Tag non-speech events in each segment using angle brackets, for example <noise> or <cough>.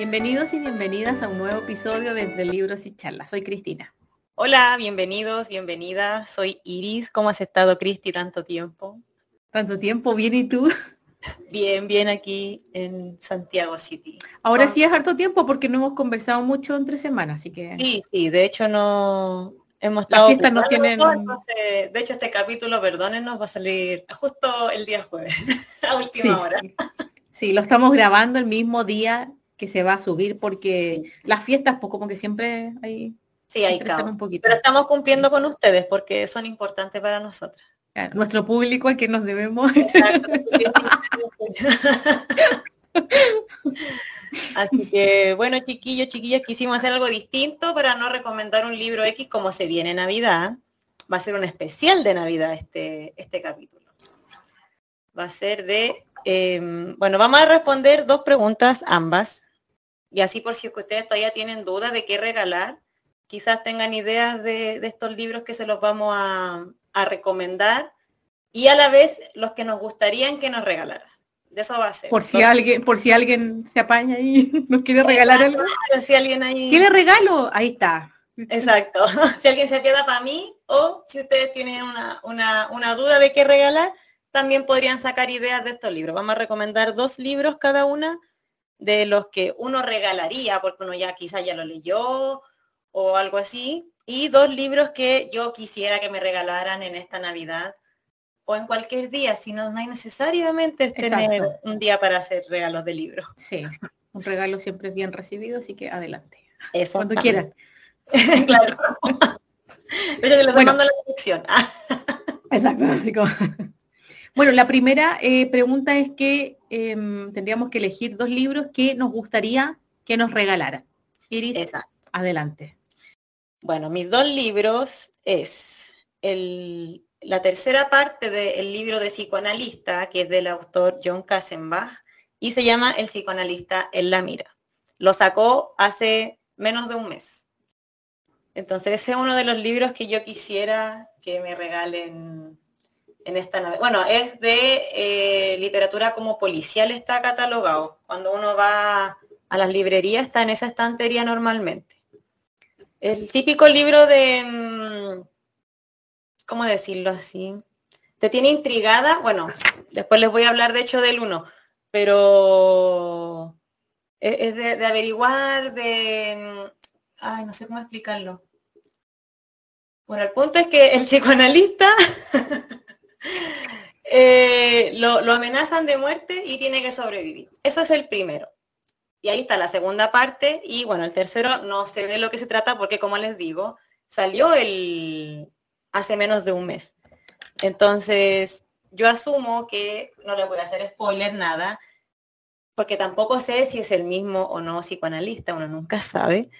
Bienvenidos y bienvenidas a un nuevo episodio de Entre Libros y Charlas. Soy Cristina. Hola, bienvenidos, bienvenidas. Soy Iris. ¿Cómo has estado, Cristi, tanto tiempo? Tanto tiempo, bien y tú. Bien, bien aquí en Santiago City. Ahora sí es harto tiempo porque no hemos conversado mucho entre semanas, así que. Sí, sí, de hecho no hemos estado. Las fiestas no tienen. de hecho, este capítulo, perdónenos, va a salir justo el día jueves, <laughs> a última hora. Sí, lo estamos grabando el mismo día que se va a subir porque las fiestas, pues como que siempre hay. Sí, hay caos. Un poquito. Pero estamos cumpliendo con ustedes porque son importantes para nosotros nuestro público al que nos debemos. <laughs> Así que, bueno, chiquillos, chiquillas, quisimos hacer algo distinto para no recomendar un libro X como se viene Navidad. Va a ser un especial de Navidad este, este capítulo. Va a ser de, em, bueno, vamos a responder dos preguntas ambas. Y así por si ustedes todavía tienen dudas de qué regalar, quizás tengan ideas de, de estos libros que se los vamos a, a recomendar y a la vez los que nos gustarían que nos regalara. De eso va a ser. Por si alguien, por si alguien se apaña y <laughs> nos quiere regalar algo. Si alguien ahí. ¿Qué le regalo? Ahí está. Exacto. <laughs> si alguien se queda para mí o si ustedes tienen una, una, una duda de qué regalar, también podrían sacar ideas de estos libros. Vamos a recomendar dos libros cada una de los que uno regalaría, porque uno ya quizás ya lo leyó o algo así, y dos libros que yo quisiera que me regalaran en esta Navidad o en cualquier día, si no, hay necesariamente tener un día para hacer regalos de libros. Sí, un regalo siempre es bien recibido, así que adelante. Eso. Cuando quieran. <laughs> claro. Pero que les bueno, mando la dirección. <laughs> Exacto, así como... Bueno, la primera eh, pregunta es que em, tendríamos que elegir dos libros que nos gustaría que nos regalaran. Iris, adelante. Bueno, mis dos libros es la tercera parte del libro de psicoanalista, que es del autor John Kassenbach, y se llama El psicoanalista en la mira. Lo sacó hace menos de un mes. Entonces ese es uno de los libros que yo quisiera que me regalen en esta. Bueno, es de eh, literatura como policial, está catalogado. Cuando uno va a las librerías está en esa estantería normalmente. El típico libro de, mm, ¿cómo decirlo así? Te tiene intrigada, bueno, después les voy a hablar de hecho del uno, pero es, de, averiguar, de, mm, ay, no sé cómo explicarlo. Bueno, el punto es que el psicoanalista <laughs> eh, lo, lo amenazan de muerte y tiene que sobrevivir. Eso es el primero. Y ahí está la segunda parte. Y bueno, el tercero no sé de lo que se trata porque como les digo, salió el hace menos de un mes. Entonces, yo asumo que no le voy a hacer spoiler nada, porque tampoco sé si es el mismo o no psicoanalista, uno nunca sabe.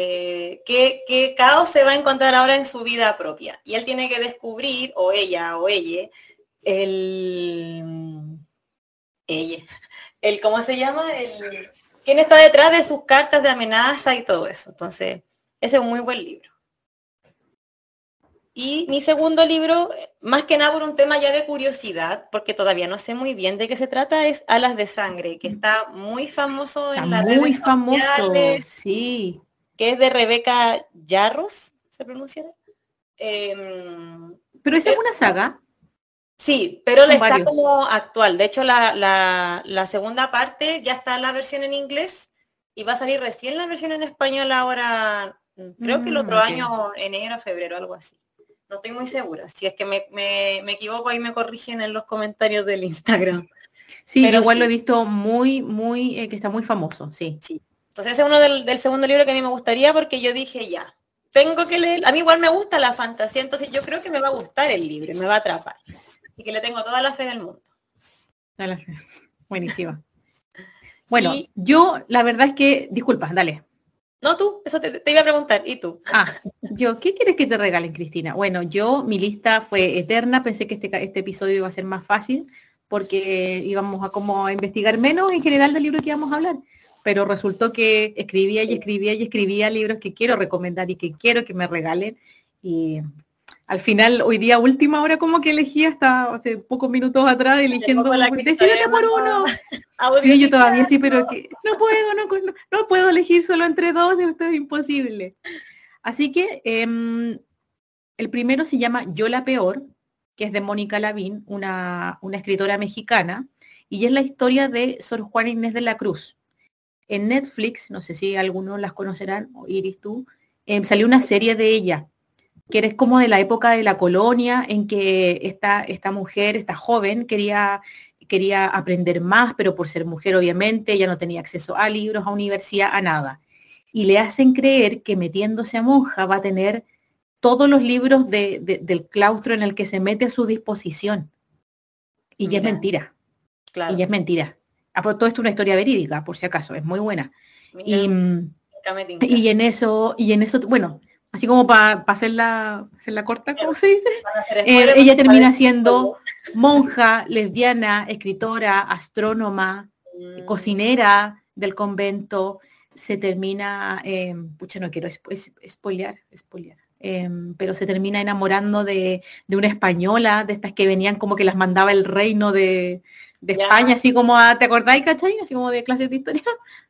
Eh, qué, qué, caos se va a encontrar ahora en su vida propia. Y él tiene que descubrir, o ella, o ella, el... Ella. El, ¿cómo se llama? El, quién está detrás de sus cartas de amenaza y todo eso. Entonces, ese es un muy buen libro. Y mi segundo libro, más que nada por un tema ya de curiosidad, porque todavía no sé muy bien de qué se trata, es Alas de Sangre, que está muy famoso en la Muy famoso, sí. Que es de Rebeca Yarros, ¿se pronuncia? Em, Pero esa es una saga. Sí, pero le está como actual. De hecho, la, segunda parte ya está la versión en inglés y va a salir recién la versión en español ahora, creo que el otro mm, año, enero, febrero, algo así. No estoy muy segura. Si es que me, equivoco, ahí me corrigen en los comentarios del Instagram. Sí, pero igual lo he visto muy, muy, eh, que está muy famoso, sí. Sí. Entonces ese es uno del, del segundo libro que a mí me gustaría porque yo dije ya, tengo que leer. A mí igual me gusta la fantasía, entonces yo creo que me va a gustar el libro, me va a atrapar y que le tengo toda la fe del mundo. Toda la fe. Buenísima. <laughs> Bueno, yo la verdad es que, disculpa, dale. No tú, eso te, iba a preguntar, ¿y tú? Ah, yo, ¿qué quieres que te regalen, Cristina? Bueno, yo, mi lista fue eterna, pensé que este, este episodio iba a ser más fácil porque íbamos a como investigar menos en general del libro que íbamos a hablar, pero resultó que escribía y escribía y escribía libros que quiero recomendar y que quiero que me regalen y al final, hoy día, última hora, como que elegí hasta hace pocos minutos atrás, eligiendo decidete por uno. <laughs> Sí, yo todavía sí, pero que no puedo, no, no, puedo elegir solo entre dos, <laughs> esto es imposible. Así que em, el primero se llama Yo la Peor, que es de Mónica Lavín, una, una escritora mexicana, y es la historia de Sor Juana Inés de la Cruz. En Netflix, no sé si algunos las conocerán, o Iris tú, em, salió una serie de ella que eres como de la época de la colonia en que esta, esta mujer, esta joven, quería, quería aprender más, pero por ser mujer obviamente ella no tenía acceso a libros, a universidad, a nada. Y le hacen creer que metiéndose a monja va a tener todos los libros del claustro en el que se mete a su disposición. Y ya es mentira. Claro. Y ya es mentira. Ah, todo esto es una historia verídica, por si acaso, es muy buena. y, y, en eso, y en eso, bueno, así como para hacer la corta, ¿cómo se dice? Eh, ella termina siendo monja, lesbiana, escritora, astrónoma, mm. cocinera del convento, se termina, eh, pucha, no quiero spoilear, spoilear. Em, pero se termina enamorando de, una española, de estas que venían como que las mandaba el reino de, España, así como, a, ¿te acordáis, cachai? Así como de clases de historia.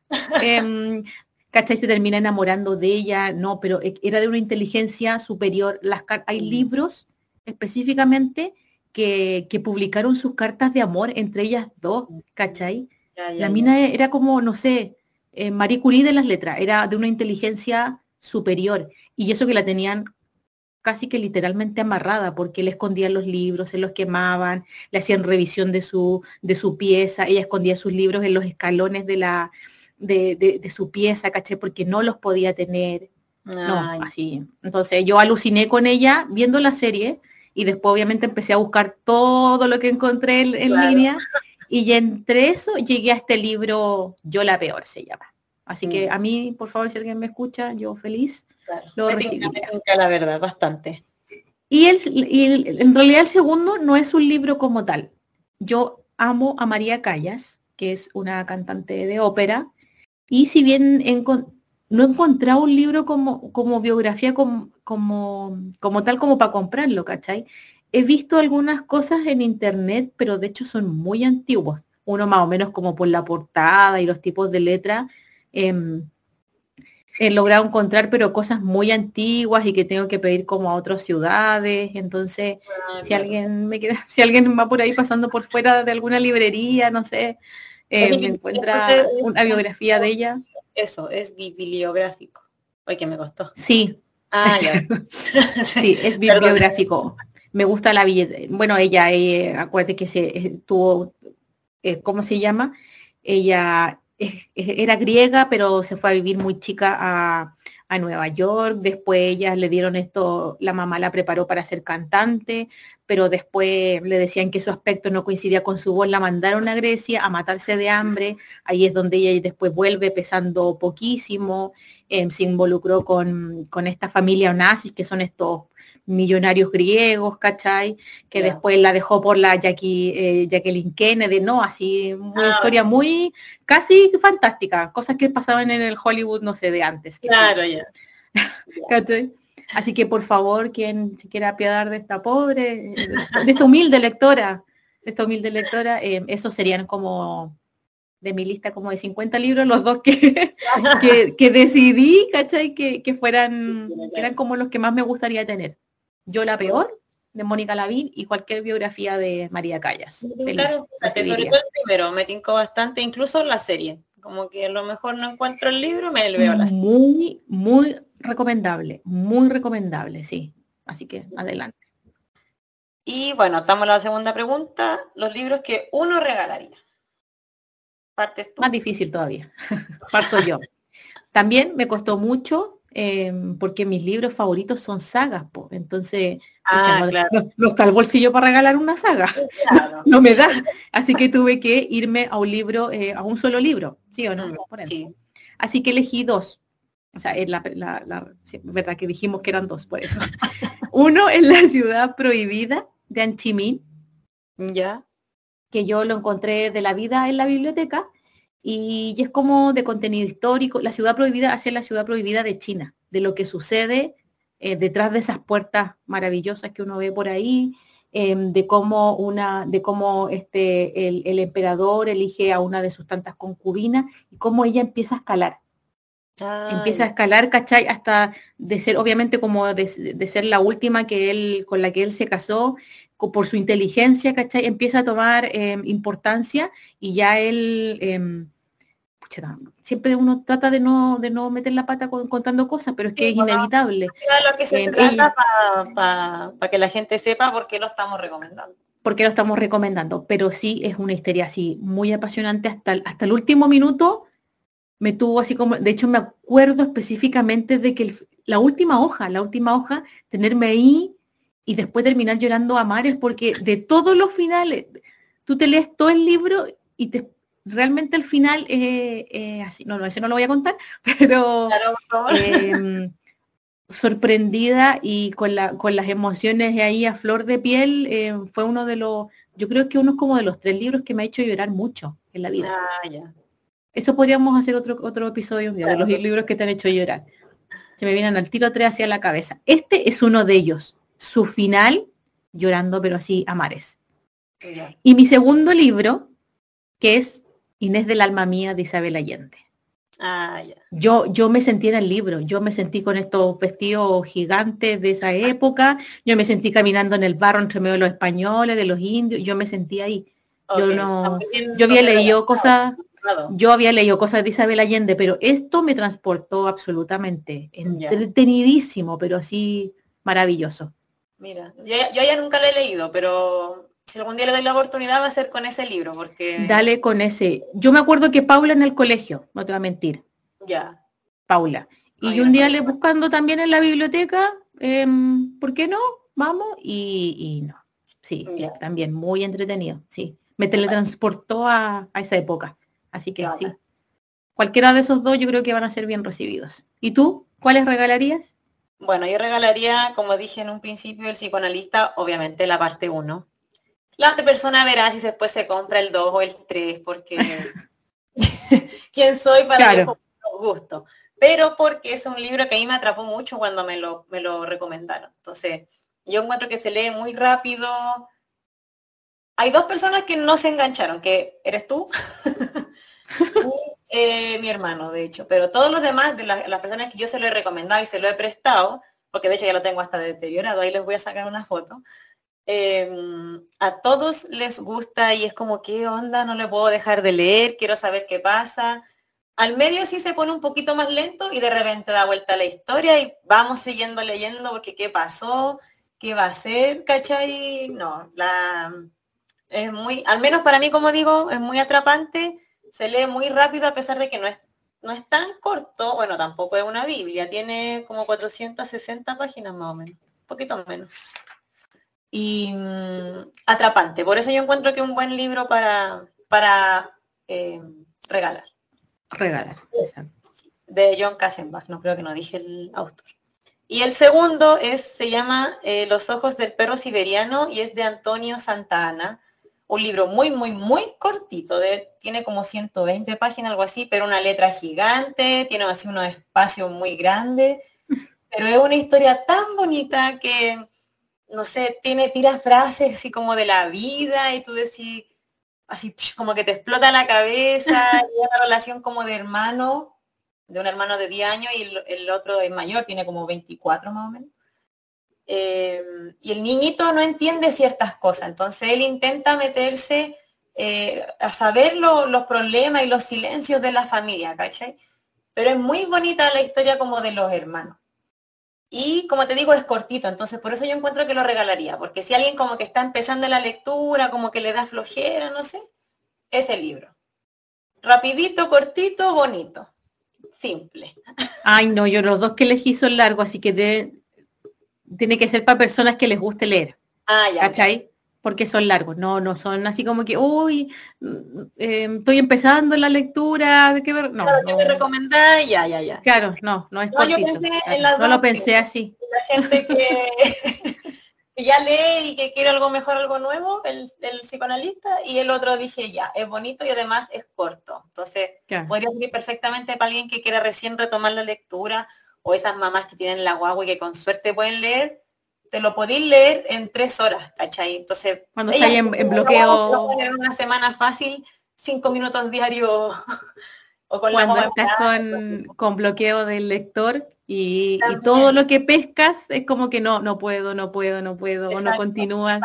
<laughs> Em, ¿cachai? Se termina enamorando de ella, no, pero e, era de una inteligencia superior. Las, hay mm. libros específicamente que, publicaron sus cartas de amor entre ellas dos, ¿cachai? la mina era como, no sé, eh, Marie Curie de las letras, era de una inteligencia superior. Y eso que la tenían casi que literalmente amarrada, porque le escondían los libros, se los quemaban, le hacían revisión de su, de su pieza, ella escondía sus libros en los escalones de la, de, su pieza, caché, porque no los podía tener. No, así. Entonces yo aluciné con ella viendo la serie y después obviamente empecé a buscar todo lo que encontré en, línea <laughs> y entre eso llegué a este libro Yo la peor se llama. Así que mm. a mí, por favor, si alguien me escucha, yo feliz lo recibo. La verdad, bastante. Y, el, y en realidad el segundo no es un libro como tal. Yo amo a María Callas, que es una cantante de ópera, y si bien no he encontrado un libro como, como biografía como, como, tal como para comprarlo, ¿cachai? He visto algunas cosas en internet, pero de hecho son muy antiguos. Uno más o menos como por la portada y los tipos de letra. Em, he logrado encontrar, pero cosas muy antiguas y que tengo que pedir como a otras ciudades. Entonces, si alguien me queda, <laughs> si alguien va por ahí pasando por fuera de alguna librería, no sé, eh, me encuentra una biografía de ella. Eso, es bibliográfico. Oye, que me costó. Sí. Ah, <laughs> <laughs> sí, es bibliográfico. Me gusta la billete. Bueno, ella, eh, acuérdate que se eh, tuvo, eh, ¿cómo se llama? Ella era griega, pero se fue a vivir muy chica a, a Nueva York. Después ella le dieron esto, la mamá la preparó para ser cantante, pero después le decían que su aspecto no coincidía con su voz, la mandaron a Grecia a matarse de hambre, ahí es donde ella después vuelve pesando poquísimo, em, se involucró con, esta familia nazis, que son estos millonarios griegos, ¿cachai? Que después la dejó por la Jackie, eh, Jacqueline Kennedy, ¿no? Así, una ah, historia muy, casi fantástica, cosas que pasaban en el Hollywood, no sé, de antes. Claro, ya. <laughs> ¿Cachai? Así que por favor, quien se quiera apiadar de esta pobre, de esta humilde lectora, de esta humilde lectora, eh, esos serían como de mi lista como de 50 libros, los dos <laughs> que, que, decidí, ¿cachai? Que, que fueran, eran como los que más me gustaría tener. Yo la peor, de Mónica Lavín, y cualquier biografía de María Callas. claro, sobre todo el primero, me tincó bastante, incluso la serie. Como que a lo mejor no encuentro el libro, me veo la serie. Muy, muy recomendable, muy recomendable, sí. Así que adelante. Y bueno, estamos a la segunda pregunta. Los libros que uno regalaría. Partes Más difícil todavía. <laughs> Parto yo. También me costó mucho em, porque mis libros favoritos son sagas, entonces ah, los, tal bolsillo para regalar una saga. <laughs> No, me da. Así que tuve que irme a un libro, eh, a un solo libro, ¿sí o no? Mm, Así que elegí dos. O sea, es la, verdad que dijimos que eran dos, por eso. <laughs> Uno es la ciudad prohibida de Anchimín, ya, que yo lo encontré de la vida en la biblioteca y, es como de contenido histórico. La ciudad prohibida hace la ciudad prohibida de China, de lo que sucede eh, detrás de esas puertas maravillosas que uno ve por ahí, em, de cómo una, de cómo este, el, emperador elige a una de sus tantas concubinas y cómo ella empieza a escalar. Empieza a escalar, ¿cachai? Hasta de ser, obviamente, como de, ser la última que él, con la que él se casó, por su inteligencia, ¿cachai? Empieza a tomar em, importancia y ya él em, siempre uno trata de no, de no meter la pata contando cosas, pero es que es inevitable. lo que se em, trata para que la gente sepa por qué lo estamos recomendando. Porque lo estamos recomendando, pero sí es una historia así muy apasionante hasta, hasta el último minuto. Me tuvo así como, de hecho me acuerdo específicamente de que la última hoja, la última hoja, tenerme ahí y después terminar llorando a mares, porque de todos los finales, tú te lees todo el libro y te, realmente el final es así, no, no, ese no lo voy a contar, <laughs> pero em, sorprendida y con, la, con las emociones ahí a flor de piel, em, fue uno de los, yo creo que uno es como de los tres libros que me ha hecho llorar mucho en la vida. Ah, Eso podríamos hacer otro, otro episodio de los libros que te han hecho llorar. Se me vienen al tiro tres hacia la cabeza. Este es uno de ellos. Su final, llorando, pero así a mares. Y mi segundo libro, que es Inés del alma mía de Isabel Allende. Ah, yo, yo me sentí en el libro, yo me sentí con estos vestidos gigantes de esa época, yo me sentí caminando en el barro entre medio de los españoles, de los indios, yo me sentí ahí. Yo no, yo había leído cosas, yo había leído cosas de Isabel Allende, pero esto me transportó absolutamente, entretenidísimo, pero así maravilloso. Mira, yo, yo ya nunca lo he leído, pero si algún día le doy la oportunidad va a ser con ese libro, porque... Dale con ese. Yo me acuerdo que Paula en el colegio, no te voy a mentir. Ya. Paula. Y un día le buscando también en la biblioteca, em, ¿por qué no? Vamos, y, no. Sí, también muy entretenido, sí. Me teletransportó a, esa época. Así que sí. Cualquiera de esos dos yo creo que van a ser bien recibidos. ¿Y tú? ¿Cuáles regalarías? Bueno, yo regalaría, como dije en un principio, el psicoanalista, obviamente la parte 1, la otra persona verá si después se compra el 2 o el 3, porque <laughs> quién soy para claro. gusto. Pero porque es un libro que a mí me atrapó mucho cuando me lo, me lo recomendaron. Entonces, yo encuentro que se lee muy rápido. Hay dos personas que no se engancharon, que eres tú <laughs> <laughs> eh, mi hermano, de hecho. Pero todos los demás, de las personas que yo se lo he recomendado y se lo he prestado, porque de hecho ya lo tengo hasta deteriorado, ahí les voy a sacar una foto. Em, a todos les gusta y es como, ¿qué onda? No le puedo dejar de leer, quiero saber qué pasa. Al medio sí se pone un poquito más lento y de repente da vuelta la historia y vamos siguiendo leyendo porque qué pasó, qué va a ser, ¿cachai? No, la, es muy, al menos para mí, como digo, es muy atrapante, se lee muy rápido a pesar de que no es, no es tan corto, bueno, tampoco es una Biblia, tiene como 460 páginas más o menos, un poquito menos y mm, atrapante. Por eso yo encuentro que es un buen libro para, para eh, regalar. Regalar, De John Kassenbach, no creo que no dije el autor. Y el segundo es, se llama eh, Los ojos del perro siberiano y es de Antonio Santana. Un libro muy, muy, muy cortito, de, tiene como 120 páginas, algo así, pero una letra gigante, tiene así unos espacios muy grandes, pero es una historia tan bonita que no sé, tiene, tira frases así como de la vida y tú decís, así <laughs> como que te explota la cabeza, <laughs> y una relación como de hermano, de un hermano de 10 años y el, otro es mayor, tiene como 24 más o menos. Eh, y el niñito no entiende ciertas cosas, entonces él intenta meterse eh, a saber los problemas y los silencios de la familia, ¿cachai? Pero es muy bonita la historia como de los hermanos. Y como te digo, es cortito, entonces por eso yo encuentro que lo regalaría, porque si alguien como que está empezando la lectura, como que le da flojera, no sé, es el libro. Rapidito, cortito, bonito, simple. Ay, no, yo los dos que elegí son largos, así que tiene que ser para personas que les guste leer. Ah, ya. ¿Cachai? porque son largos, no, no son así como que, uy, mm, em, estoy empezando la lectura, de qué ver, no. Claro, no. me recomendás, ya, ya, ya. Claro, no, no es no, yo pensé en las no lo pensé así. La gente que, <laughs> que, ya lee y que quiere algo mejor, algo nuevo, el, el, psicoanalista, y el otro dije, ya, es bonito y además es corto. Entonces, podría ser perfectamente para alguien que quiera recién retomar la lectura o esas mamás que tienen la guagua y que con suerte pueden leer, te lo podéis leer en tres horas, ¿cachai? Entonces, cuando está en, bloqueo... En una semana fácil, cinco minutos diarios. <laughs> o con cuando estás con, bloqueo del lector y, todo lo que pescas es como que no, no puedo, no puedo, no puedo, o no continúas.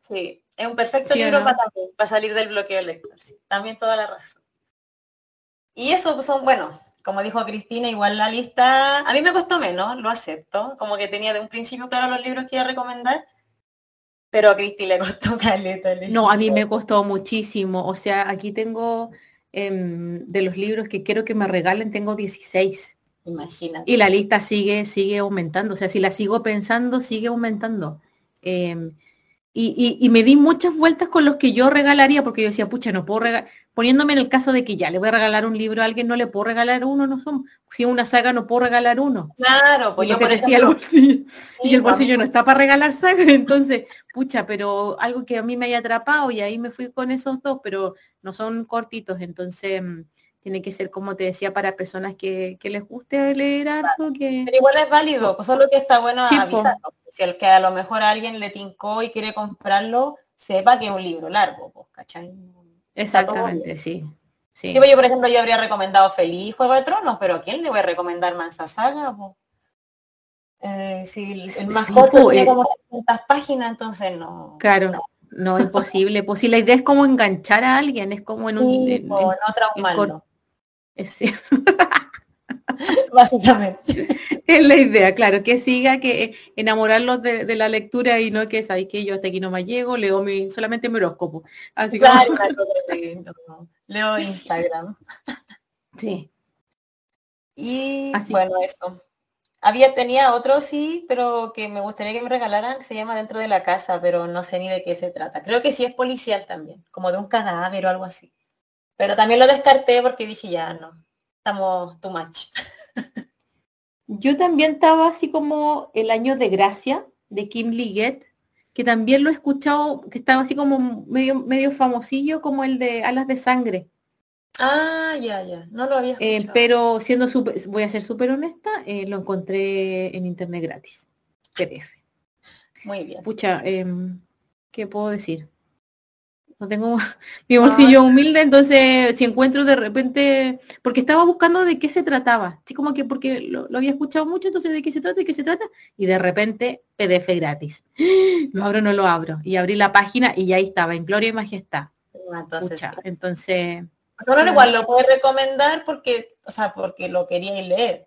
sí, es un perfecto libro para, para, salir del bloqueo del lector. también toda la razón. Y eso son, bueno, como dijo Cristina, igual la lista, a mí me costó menos, lo acepto, como que tenía de un principio claro los libros que iba a recomendar, pero a Cristi le costó <laughs> caleta. No, a mí me costó muchísimo, o sea, aquí tengo em, de los libros que quiero que me regalen, tengo 16. Imagínate. Y la lista sigue, sigue aumentando, o sea, si la sigo pensando, sigue aumentando. Em, y, y, me di muchas vueltas con los que yo regalaría, porque yo decía, pucha, no puedo regalar, poniéndome en el caso de que ya le voy a regalar un libro a alguien, no le puedo regalar uno, no son, si una saga no puedo regalar uno. Claro, pues yo por decía el bolsillo, <laughs> y el bolsillo no está para regalar saga, <laughs> entonces, pucha, pero algo que a mí me haya atrapado y ahí me fui con esos dos, pero no son cortitos, entonces mm, tiene que ser, como te decía, para personas que, les guste leer algo que... Pero igual es válido, pues solo que está bueno avisar. Si el que a lo mejor a alguien le tincó y quiere comprarlo, sepa que es un libro largo, pues, ¿cachai? Exactamente, sí. Sí. Pues yo, por ejemplo, yo habría recomendado Feliz Juego de Tronos, pero ¿a quién le voy a recomendar Mansa Saga? Eh, si el más corto tiene como 300 páginas, entonces no. Claro, no, es imposible. Pues si la idea es como enganchar a alguien, es como en un... En, no traumarlo. Es <laughs> Básicamente. <laughs> Es la idea, claro, que siga, que enamorarlos de, la lectura y no que sabéis que yo hasta aquí no me llego, leo mi, solamente mi horóscopo. Así claro, leo Instagram. <laughs> Sí. Y bueno, eso. Había, tenía otro sí, pero que me gustaría que me regalaran, se llama Dentro de la Casa, pero no sé ni de qué se trata. Creo que sí es policial también, como de un cadáver o algo así. Pero también lo descarté porque dije, ya no, estamos too much. Yo también estaba así como El año de gracia de Kim Liggett, que también lo he escuchado, que estaba así como medio, medio famosillo como el de Alas de Sangre. Ah, ya, ya, no lo había eh, escuchado. pero siendo super, voy a ser súper honesta, eh, lo encontré en internet gratis, PDF. Muy bien. Pucha, em, ¿qué puedo decir? No tengo <laughs> mi bolsillo humilde, entonces si encuentro de repente, porque estaba buscando de qué se trataba, así como que porque lo, había escuchado mucho, entonces de qué se trata, de qué se trata, y de repente PDF gratis. <gasps> Lo abro, no lo abro. Y abrí la página y ya ahí estaba, en Gloria y Majestad. Entonces, entonces igual lo puedes recomendar porque, o sea, porque lo quería leer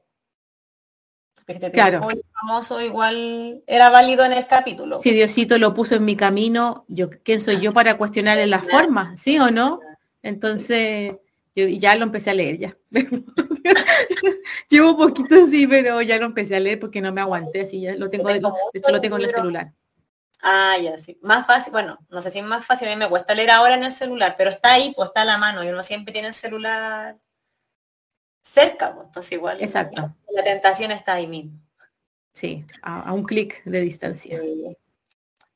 claro. famoso, igual era válido en el capítulo. Si Diosito lo puso en mi camino, yo ¿quién soy yo para cuestionarle las formas? ¿Sí o no? Entonces, yo ya lo empecé a leer ya. <laughs> Llevo poquito sí, pero ya lo empecé a leer porque no me aguanté, así ya lo tengo, de, hecho lo tengo en el celular. Ah, ya, sí. Más fácil, bueno, no sé si es más fácil, a mí me cuesta leer ahora en el celular, pero está ahí, pues está a la mano y uno siempre tiene el celular cerca, pues, entonces igual. Exacto. La tentación está ahí mismo. Sí, a, un clic de distancia.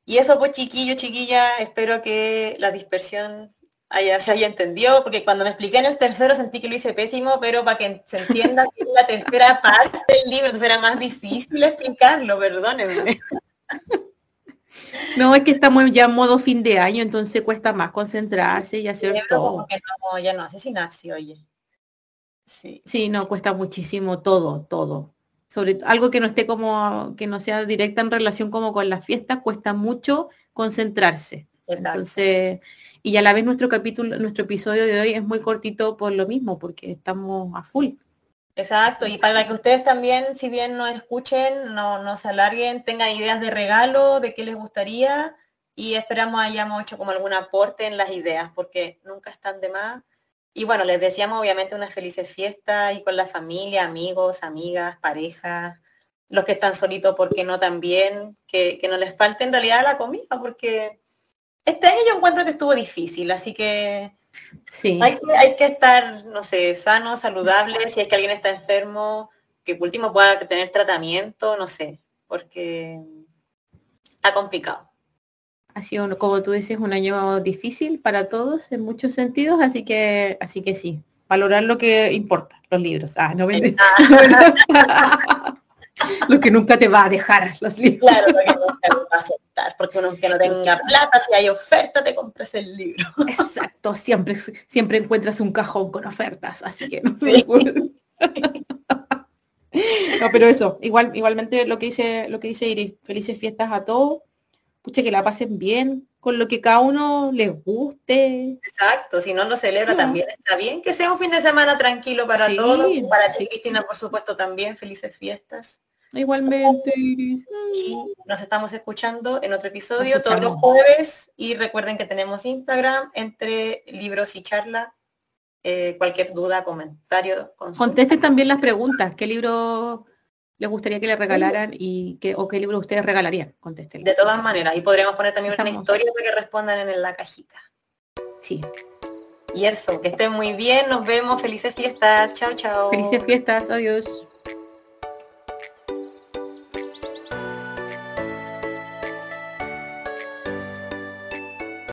Y eso pues chiquillo, chiquilla, espero que la dispersión haya, se haya entendido, porque cuando me expliqué en el tercero sentí que lo hice pésimo, pero para que se entienda que es la tercera <laughs> parte del libro, entonces era más difícil explicarlo, perdónenme. No, es que estamos ya en modo fin de año, entonces cuesta más concentrarse y hacer todo. no, ya no hace sinapsis, oye. Sí. no, cuesta muchísimo todo, todo. Sobre algo que no esté como, que no sea directa en relación como con las fiestas, cuesta mucho concentrarse. Entonces, y a la vez nuestro capítulo, nuestro episodio de hoy es muy cortito por lo mismo, porque estamos a full. Exacto, y para que ustedes también, si bien no escuchen, no, no se alarguen, tengan ideas de regalo, de qué les gustaría, y esperamos hayamos hecho como algún aporte en las ideas, porque nunca están de más y bueno, les deseamos obviamente unas felices fiestas y con la familia, amigos, amigas, parejas, los que están solitos, porque no también, que, que no les falte en realidad la comida, porque este año yo encuentro que estuvo difícil, así que sí. hay, hay que estar, no sé, sano, saludable, si es que alguien está enfermo, que por último pueda tener tratamiento, no sé, porque está complicado ha sido, como tú dices, un año difícil para todos en muchos sentidos, así que, así que sí, valorar lo que importa, los libros. Ah, no. Ah. <laughs> lo que nunca te va a dejar los libros. Claro, lo que nunca te va a aceptar, porque uno que no tenga plata, si hay oferta, te compras el libro. Exacto, siempre, siempre encuentras un cajón con ofertas, así que no <laughs> No, pero eso, igual, igualmente lo que dice, lo que dice Iris, felices fiestas a todos, pucha que la pasen bien, con lo que cada uno les guste. Exacto, si no lo celebra también está bien, que sea un fin de semana tranquilo para todos, para ti Cristina por supuesto también, felices fiestas. Igualmente. Y nos estamos escuchando en otro episodio todos los jueves y recuerden que tenemos Instagram entre libros y charla. Eh, cualquier duda, comentario. Conteste también las preguntas. ¿Qué libro les gustaría que le regalaran y qué, o qué libro ustedes regalarían? Contesten. De todas maneras, y podríamos poner también una historia para que respondan en la cajita. Sí. Y eso, que estén muy bien, nos vemos, felices fiestas, chao, chao. Felices fiestas, adiós.